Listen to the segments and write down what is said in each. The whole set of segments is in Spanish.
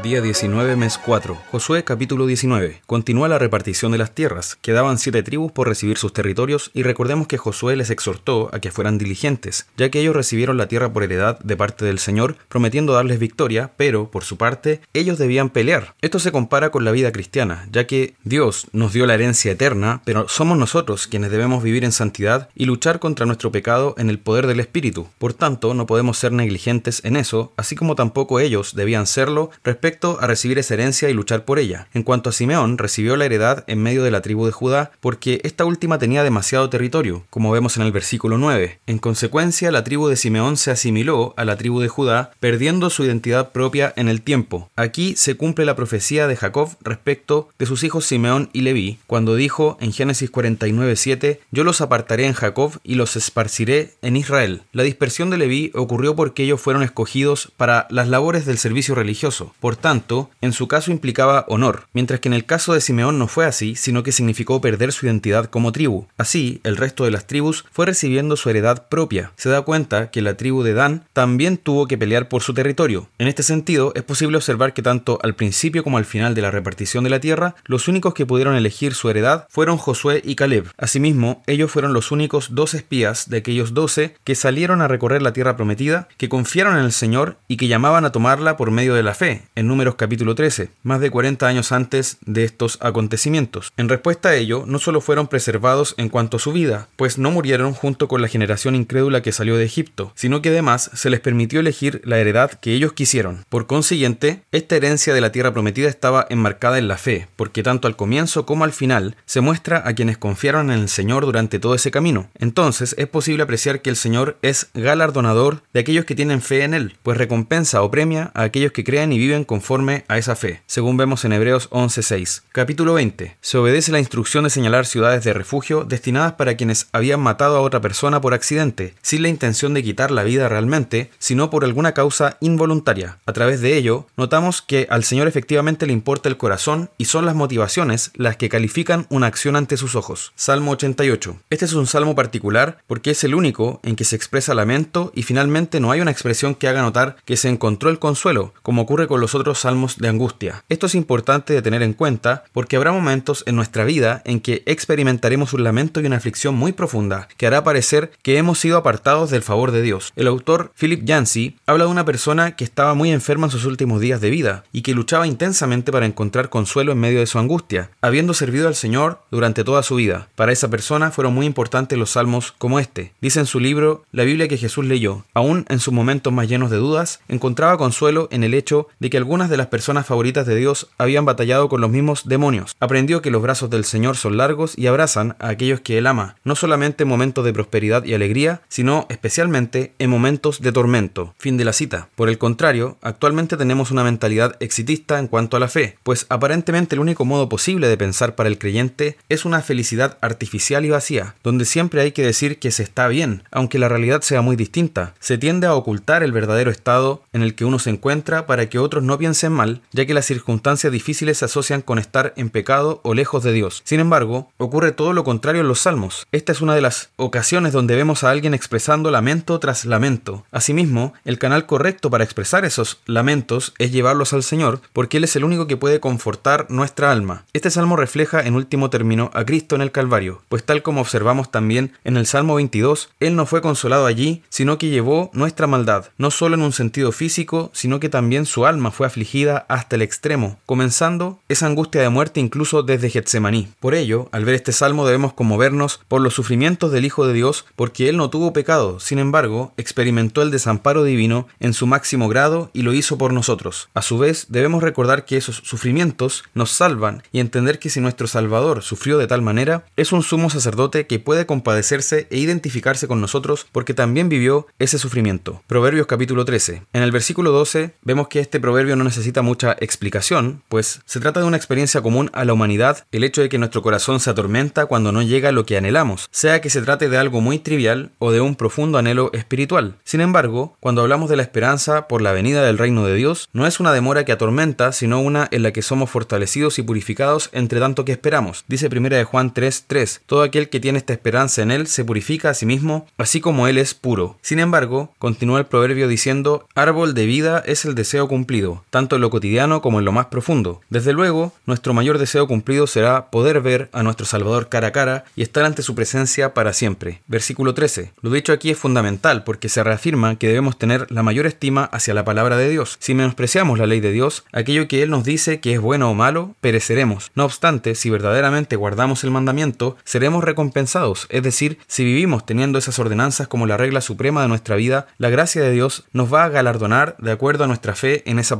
Día 19, mes 4. Josué capítulo 19. Continúa la repartición de las tierras. Quedaban siete tribus por recibir sus territorios y recordemos que Josué les exhortó a que fueran diligentes, ya que ellos recibieron la tierra por heredad de parte del Señor, prometiendo darles victoria, pero, por su parte, ellos debían pelear. Esto se compara con la vida cristiana, ya que Dios nos dio la herencia eterna, pero somos nosotros quienes debemos vivir en santidad y luchar contra nuestro pecado en el poder del Espíritu. Por tanto, no podemos ser negligentes en eso, así como tampoco ellos debían serlo respecto a recibir esa herencia y luchar por ella. En cuanto a Simeón, recibió la heredad en medio de la tribu de Judá porque esta última tenía demasiado territorio, como vemos en el versículo 9. En consecuencia, la tribu de Simeón se asimiló a la tribu de Judá, perdiendo su identidad propia en el tiempo. Aquí se cumple la profecía de Jacob respecto de sus hijos Simeón y Leví, cuando dijo en Génesis 49:7, Yo los apartaré en Jacob y los esparciré en Israel. La dispersión de Leví ocurrió porque ellos fueron escogidos para las labores del servicio religioso. Tanto, en su caso implicaba honor, mientras que en el caso de Simeón no fue así, sino que significó perder su identidad como tribu. Así, el resto de las tribus fue recibiendo su heredad propia. Se da cuenta que la tribu de Dan también tuvo que pelear por su territorio. En este sentido, es posible observar que tanto al principio como al final de la repartición de la tierra, los únicos que pudieron elegir su heredad fueron Josué y Caleb. Asimismo, ellos fueron los únicos dos espías de aquellos doce que salieron a recorrer la tierra prometida, que confiaron en el Señor y que llamaban a tomarla por medio de la fe, números capítulo 13, más de 40 años antes de estos acontecimientos. En respuesta a ello, no solo fueron preservados en cuanto a su vida, pues no murieron junto con la generación incrédula que salió de Egipto, sino que además se les permitió elegir la heredad que ellos quisieron. Por consiguiente, esta herencia de la tierra prometida estaba enmarcada en la fe, porque tanto al comienzo como al final se muestra a quienes confiaron en el Señor durante todo ese camino. Entonces es posible apreciar que el Señor es galardonador de aquellos que tienen fe en Él, pues recompensa o premia a aquellos que crean y viven conforme a esa fe, según vemos en Hebreos 11:6. Capítulo 20. Se obedece la instrucción de señalar ciudades de refugio destinadas para quienes habían matado a otra persona por accidente, sin la intención de quitar la vida realmente, sino por alguna causa involuntaria. A través de ello, notamos que al Señor efectivamente le importa el corazón y son las motivaciones las que califican una acción ante sus ojos. Salmo 88. Este es un salmo particular porque es el único en que se expresa lamento y finalmente no hay una expresión que haga notar que se encontró el consuelo, como ocurre con los otros salmos de angustia. Esto es importante de tener en cuenta porque habrá momentos en nuestra vida en que experimentaremos un lamento y una aflicción muy profunda que hará parecer que hemos sido apartados del favor de Dios. El autor Philip Yancey habla de una persona que estaba muy enferma en sus últimos días de vida y que luchaba intensamente para encontrar consuelo en medio de su angustia, habiendo servido al Señor durante toda su vida. Para esa persona fueron muy importantes los salmos como este. Dice en su libro La Biblia que Jesús leyó, aún en sus momentos más llenos de dudas, encontraba consuelo en el hecho de que algunas de las personas favoritas de Dios habían batallado con los mismos demonios. Aprendió que los brazos del Señor son largos y abrazan a aquellos que Él ama, no solamente en momentos de prosperidad y alegría, sino especialmente en momentos de tormento. Fin de la cita. Por el contrario, actualmente tenemos una mentalidad exitista en cuanto a la fe, pues aparentemente el único modo posible de pensar para el creyente es una felicidad artificial y vacía, donde siempre hay que decir que se está bien, aunque la realidad sea muy distinta. Se tiende a ocultar el verdadero estado en el que uno se encuentra para que otros no piensen mal, ya que las circunstancias difíciles se asocian con estar en pecado o lejos de Dios. Sin embargo, ocurre todo lo contrario en los salmos. Esta es una de las ocasiones donde vemos a alguien expresando lamento tras lamento. Asimismo, el canal correcto para expresar esos lamentos es llevarlos al Señor, porque Él es el único que puede confortar nuestra alma. Este salmo refleja en último término a Cristo en el Calvario, pues tal como observamos también en el Salmo 22, Él no fue consolado allí, sino que llevó nuestra maldad, no solo en un sentido físico, sino que también su alma fue afligida hasta el extremo, comenzando esa angustia de muerte incluso desde Getsemaní. Por ello, al ver este salmo debemos conmovernos por los sufrimientos del Hijo de Dios, porque Él no tuvo pecado, sin embargo, experimentó el desamparo divino en su máximo grado y lo hizo por nosotros. A su vez, debemos recordar que esos sufrimientos nos salvan y entender que si nuestro Salvador sufrió de tal manera, es un sumo sacerdote que puede compadecerse e identificarse con nosotros porque también vivió ese sufrimiento. Proverbios capítulo 13. En el versículo 12 vemos que este proverbio no necesita mucha explicación, pues se trata de una experiencia común a la humanidad el hecho de que nuestro corazón se atormenta cuando no llega lo que anhelamos, sea que se trate de algo muy trivial o de un profundo anhelo espiritual. Sin embargo, cuando hablamos de la esperanza por la venida del reino de Dios, no es una demora que atormenta, sino una en la que somos fortalecidos y purificados entre tanto que esperamos. Dice 1 de Juan 3:3, todo aquel que tiene esta esperanza en él se purifica a sí mismo, así como él es puro. Sin embargo, continúa el proverbio diciendo, árbol de vida es el deseo cumplido, tanto en lo cotidiano como en lo más profundo. Desde luego, nuestro mayor deseo cumplido será poder ver a nuestro Salvador cara a cara y estar ante su presencia para siempre. Versículo 13. Lo dicho aquí es fundamental porque se reafirma que debemos tener la mayor estima hacia la palabra de Dios. Si menospreciamos la ley de Dios, aquello que Él nos dice que es bueno o malo, pereceremos. No obstante, si verdaderamente guardamos el mandamiento, seremos recompensados. Es decir, si vivimos teniendo esas ordenanzas como la regla suprema de nuestra vida, la gracia de Dios nos va a galardonar de acuerdo a nuestra fe en esa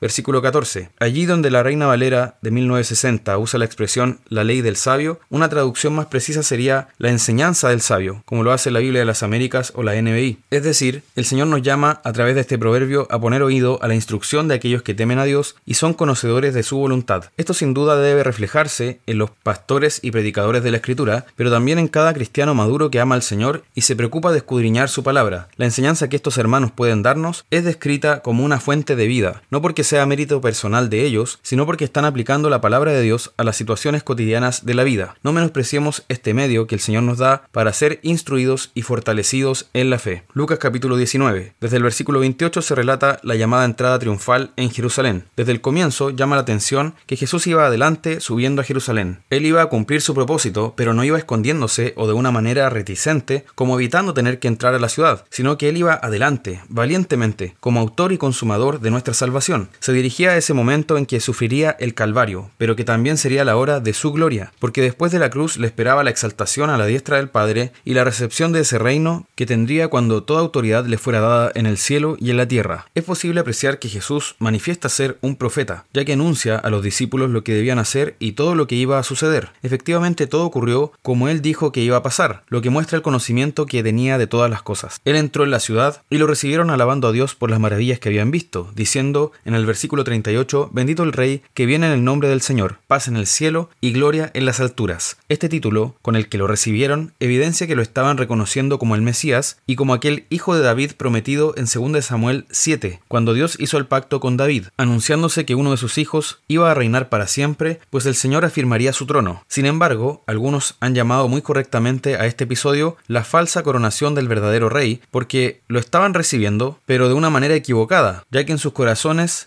Versículo 14. Allí donde la Reina Valera de 1960 usa la expresión la ley del sabio, una traducción más precisa sería la enseñanza del sabio, como lo hace la Biblia de las Américas o la NBI. Es decir, el Señor nos llama a través de este proverbio a poner oído a la instrucción de aquellos que temen a Dios y son conocedores de su voluntad. Esto sin duda debe reflejarse en los pastores y predicadores de la Escritura, pero también en cada cristiano maduro que ama al Señor y se preocupa de escudriñar su palabra. La enseñanza que estos hermanos pueden darnos es descrita como una fuente de vida, no porque sea mérito personal de ellos, sino porque están aplicando la palabra de Dios a las situaciones cotidianas de la vida. No menospreciemos este medio que el Señor nos da para ser instruidos y fortalecidos en la fe. Lucas capítulo 19. Desde el versículo 28 se relata la llamada entrada triunfal en Jerusalén. Desde el comienzo llama la atención que Jesús iba adelante subiendo a Jerusalén. Él iba a cumplir su propósito, pero no iba escondiéndose o de una manera reticente, como evitando tener que entrar a la ciudad, sino que él iba adelante, valientemente, como autor y consumador de nuestra salvación. Se dirigía a ese momento en que sufriría el Calvario, pero que también sería la hora de su gloria, porque después de la cruz le esperaba la exaltación a la diestra del Padre y la recepción de ese reino que tendría cuando toda autoridad le fuera dada en el cielo y en la tierra. Es posible apreciar que Jesús manifiesta ser un profeta, ya que anuncia a los discípulos lo que debían hacer y todo lo que iba a suceder. Efectivamente todo ocurrió como él dijo que iba a pasar, lo que muestra el conocimiento que tenía de todas las cosas. Él entró en la ciudad y lo recibieron alabando a Dios por las maravillas que habían visto, diciendo en el versículo 38, bendito el Rey que viene en el nombre del Señor, paz en el cielo y gloria en las alturas. Este título, con el que lo recibieron, evidencia que lo estaban reconociendo como el Mesías y como aquel hijo de David prometido en 2 Samuel 7, cuando Dios hizo el pacto con David, anunciándose que uno de sus hijos iba a reinar para siempre, pues el Señor afirmaría su trono. Sin embargo, algunos han llamado muy correctamente a este episodio la falsa coronación del verdadero rey, porque lo estaban recibiendo, pero de una manera equivocada, ya que en sus corazones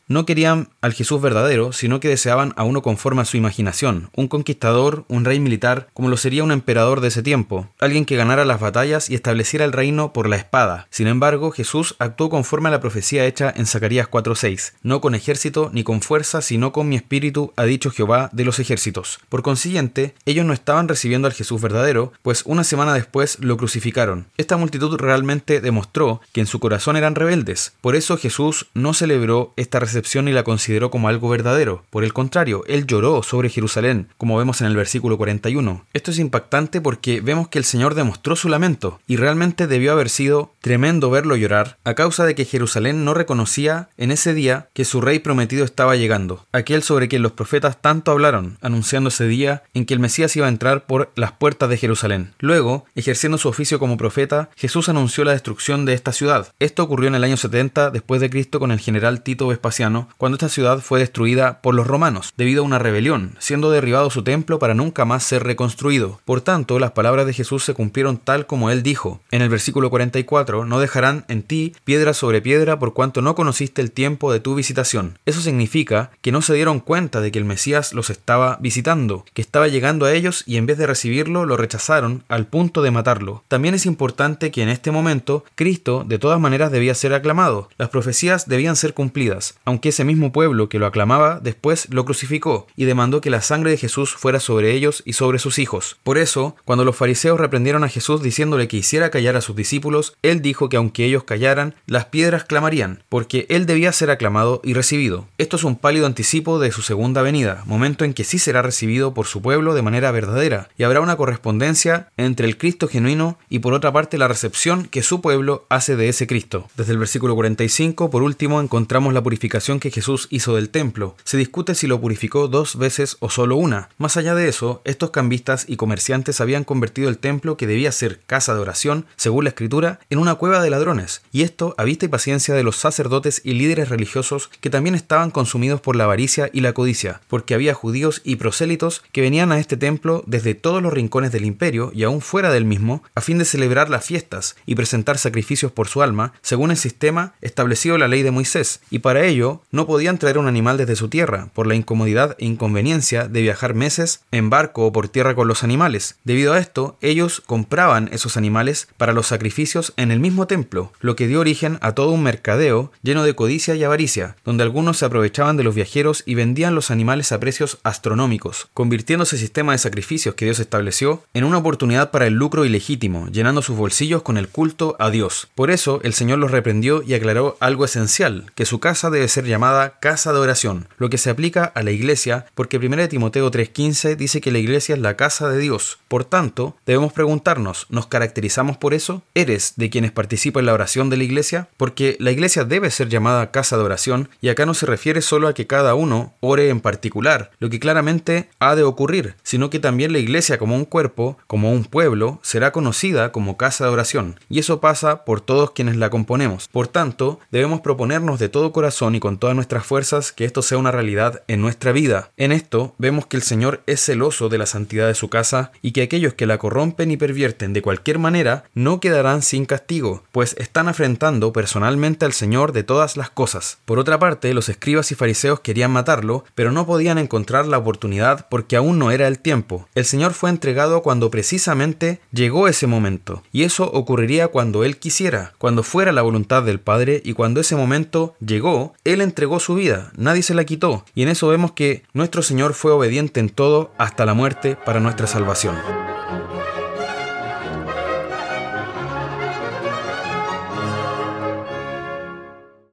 no querían al Jesús verdadero, sino que deseaban a uno conforme a su imaginación, un conquistador, un rey militar, como lo sería un emperador de ese tiempo, alguien que ganara las batallas y estableciera el reino por la espada. Sin embargo, Jesús actuó conforme a la profecía hecha en Zacarías 4:6, no con ejército ni con fuerza, sino con mi espíritu, ha dicho Jehová de los ejércitos. Por consiguiente, ellos no estaban recibiendo al Jesús verdadero, pues una semana después lo crucificaron. Esta multitud realmente demostró que en su corazón eran rebeldes. Por eso Jesús no celebró esta recepción ni la consideró como algo verdadero. Por el contrario, él lloró sobre Jerusalén, como vemos en el versículo 41. Esto es impactante porque vemos que el Señor demostró su lamento, y realmente debió haber sido tremendo verlo llorar, a causa de que Jerusalén no reconocía en ese día que su rey prometido estaba llegando, aquel sobre quien los profetas tanto hablaron, anunciando ese día en que el Mesías iba a entrar por las puertas de Jerusalén. Luego, ejerciendo su oficio como profeta, Jesús anunció la destrucción de esta ciudad. Esto ocurrió en el año 70 después de Cristo con el general Tito Vespasiano, cuando esta ciudad fue destruida por los romanos, debido a una rebelión, siendo derribado su templo para nunca más ser reconstruido. Por tanto, las palabras de Jesús se cumplieron tal como él dijo. En el versículo 44, no dejarán en ti piedra sobre piedra por cuanto no conociste el tiempo de tu visitación. Eso significa que no se dieron cuenta de que el Mesías los estaba visitando, que estaba llegando a ellos y en vez de recibirlo lo rechazaron al punto de matarlo. También es importante que en este momento Cristo de todas maneras debía ser aclamado. Las profecías debían ser cumplidas, aunque ese mismo pueblo que lo aclamaba después lo crucificó y demandó que la sangre de Jesús fuera sobre ellos y sobre sus hijos. Por eso, cuando los fariseos reprendieron a Jesús diciéndole que hiciera callar a sus discípulos, él dijo que aunque ellos callaran, las piedras clamarían, porque él debía ser aclamado y recibido. Esto es un pálido anticipo de su segunda venida, momento en que sí será recibido por su pueblo de manera verdadera, y habrá una correspondencia entre el Cristo genuino y por otra parte la recepción que su pueblo hace de ese Cristo. Desde el versículo 45, por último, encontramos la purificación que Jesús hizo del templo. Se discute si lo purificó dos veces o solo una. Más allá de eso, estos cambistas y comerciantes habían convertido el templo, que debía ser casa de oración, según la escritura, en una cueva de ladrones. Y esto a vista y paciencia de los sacerdotes y líderes religiosos que también estaban consumidos por la avaricia y la codicia, porque había judíos y prosélitos que venían a este templo desde todos los rincones del imperio y aún fuera del mismo, a fin de celebrar las fiestas y presentar sacrificios por su alma, según el sistema establecido en la ley de Moisés, y para ello no podían traer un animal desde su tierra, por la incomodidad e inconveniencia de viajar meses en barco o por tierra con los animales. Debido a esto, ellos compraban esos animales para los sacrificios en el mismo templo, lo que dio origen a todo un mercadeo lleno de codicia y avaricia, donde algunos se aprovechaban de los viajeros y vendían los animales a precios astronómicos, convirtiendo ese sistema de sacrificios que Dios estableció en una oportunidad para el lucro ilegítimo, llenando sus bolsillos con el culto a Dios. Por eso el Señor los reprendió y aclaró algo esencial, que su casa debe ser llamada casa de oración, lo que se aplica a la iglesia, porque 1 Timoteo 3:15 dice que la iglesia es la casa de Dios. Por tanto, debemos preguntarnos, ¿nos caracterizamos por eso? ¿Eres de quienes participan en la oración de la iglesia? Porque la iglesia debe ser llamada casa de oración y acá no se refiere solo a que cada uno ore en particular, lo que claramente ha de ocurrir, sino que también la iglesia como un cuerpo, como un pueblo, será conocida como casa de oración, y eso pasa por todos quienes la componemos. Por tanto, debemos proponernos de todo corazón y con todas nuestras fuerzas que esto sea una realidad en nuestra vida. En esto vemos que el Señor es celoso de la santidad de su casa y que aquellos que la corrompen y pervierten de cualquier manera no quedarán sin castigo, pues están afrentando personalmente al Señor de todas las cosas. Por otra parte, los escribas y fariseos querían matarlo, pero no podían encontrar la oportunidad porque aún no era el tiempo. El Señor fue entregado cuando precisamente llegó ese momento, y eso ocurriría cuando Él quisiera, cuando fuera la voluntad del Padre, y cuando ese momento llegó, Él entregó su vida, nadie se la quitó, y en eso vemos que nuestro Señor fue obediente en todo hasta la muerte para nuestra salvación.